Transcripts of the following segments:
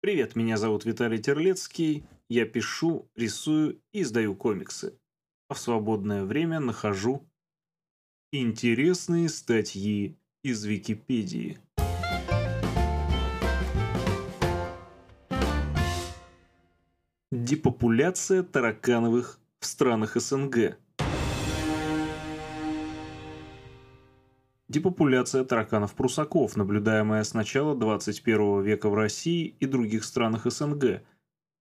Привет, меня зовут Виталий Терлецкий. Я пишу, рисую и издаю комиксы. А в свободное время нахожу интересные статьи из Википедии. Депопуляция таракановых в странах СНГ. Депопуляция тараканов-прусаков, наблюдаемая с начала 21 века в России и других странах СНГ,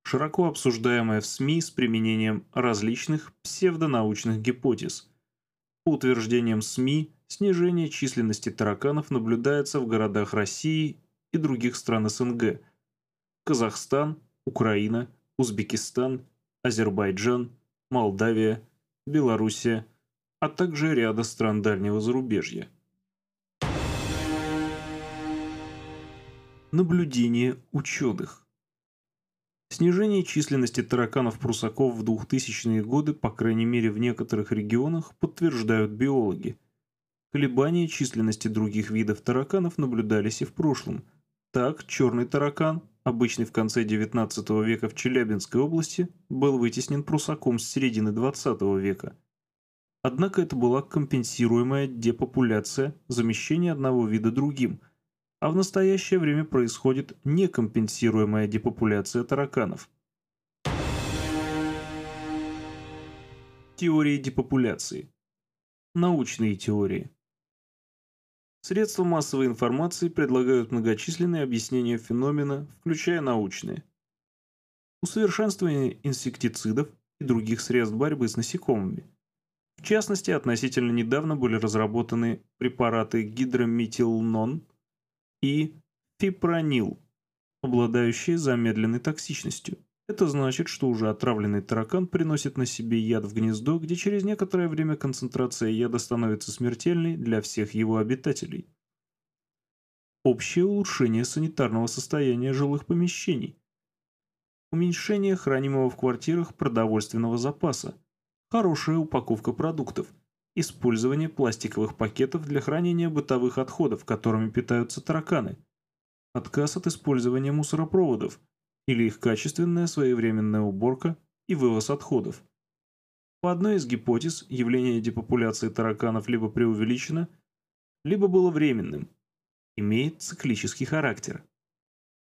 широко обсуждаемая в СМИ с применением различных псевдонаучных гипотез. По утверждениям СМИ, снижение численности тараканов наблюдается в городах России и других стран СНГ – Казахстан, Украина, Узбекистан, Азербайджан, Молдавия, Белоруссия, а также ряда стран дальнего зарубежья. Наблюдение ученых. Снижение численности тараканов-прусаков в 2000-е годы, по крайней мере в некоторых регионах, подтверждают биологи. Колебания численности других видов тараканов наблюдались и в прошлом. Так, черный таракан, обычный в конце XIX века в Челябинской области, был вытеснен прусаком с середины XX века. Однако это была компенсируемая депопуляция, замещение одного вида другим – а в настоящее время происходит некомпенсируемая депопуляция тараканов. Теории депопуляции. Научные теории. Средства массовой информации предлагают многочисленные объяснения феномена, включая научные. Усовершенствование инсектицидов и других средств борьбы с насекомыми. В частности, относительно недавно были разработаны препараты гидрометилнон – и фипронил, обладающие замедленной токсичностью. Это значит, что уже отравленный таракан приносит на себе яд в гнездо, где через некоторое время концентрация яда становится смертельной для всех его обитателей. Общее улучшение санитарного состояния жилых помещений. Уменьшение хранимого в квартирах продовольственного запаса. Хорошая упаковка продуктов – использование пластиковых пакетов для хранения бытовых отходов, которыми питаются тараканы, отказ от использования мусоропроводов или их качественная своевременная уборка и вывоз отходов. По одной из гипотез, явление депопуляции тараканов либо преувеличено, либо было временным, имеет циклический характер.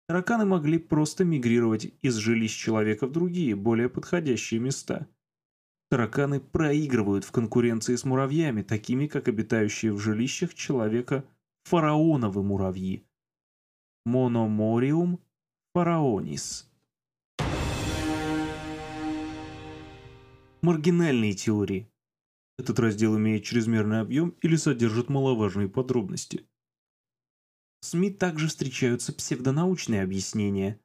Тараканы могли просто мигрировать из жилищ человека в другие, более подходящие места – Тараканы проигрывают в конкуренции с муравьями, такими как обитающие в жилищах человека фараоновы муравьи. Мономориум фараонис. Маргинальные теории. Этот раздел имеет чрезмерный объем или содержит маловажные подробности. В СМИ также встречаются псевдонаучные объяснения –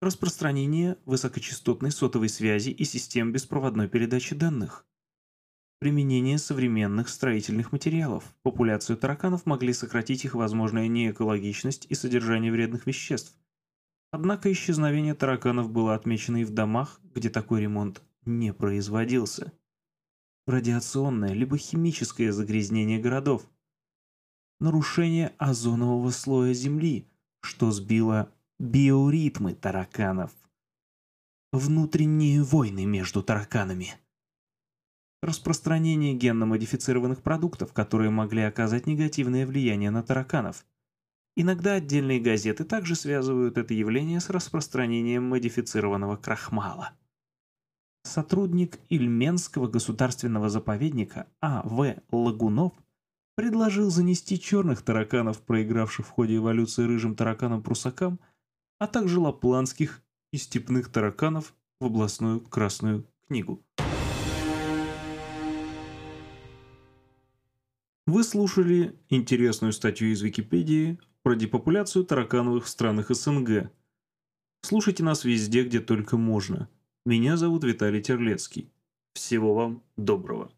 распространение высокочастотной сотовой связи и систем беспроводной передачи данных. Применение современных строительных материалов. Популяцию тараканов могли сократить их возможная неэкологичность и содержание вредных веществ. Однако исчезновение тараканов было отмечено и в домах, где такой ремонт не производился. Радиационное либо химическое загрязнение городов. Нарушение озонового слоя Земли, что сбило биоритмы тараканов. Внутренние войны между тараканами. Распространение генно-модифицированных продуктов, которые могли оказать негативное влияние на тараканов. Иногда отдельные газеты также связывают это явление с распространением модифицированного крахмала. Сотрудник Ильменского государственного заповедника А.В. Лагунов предложил занести черных тараканов, проигравших в ходе эволюции рыжим тараканам-прусакам, а также лапландских и степных тараканов в областную Красную книгу. Вы слушали интересную статью из Википедии про депопуляцию таракановых в странах СНГ. Слушайте нас везде, где только можно. Меня зовут Виталий Терлецкий. Всего вам доброго.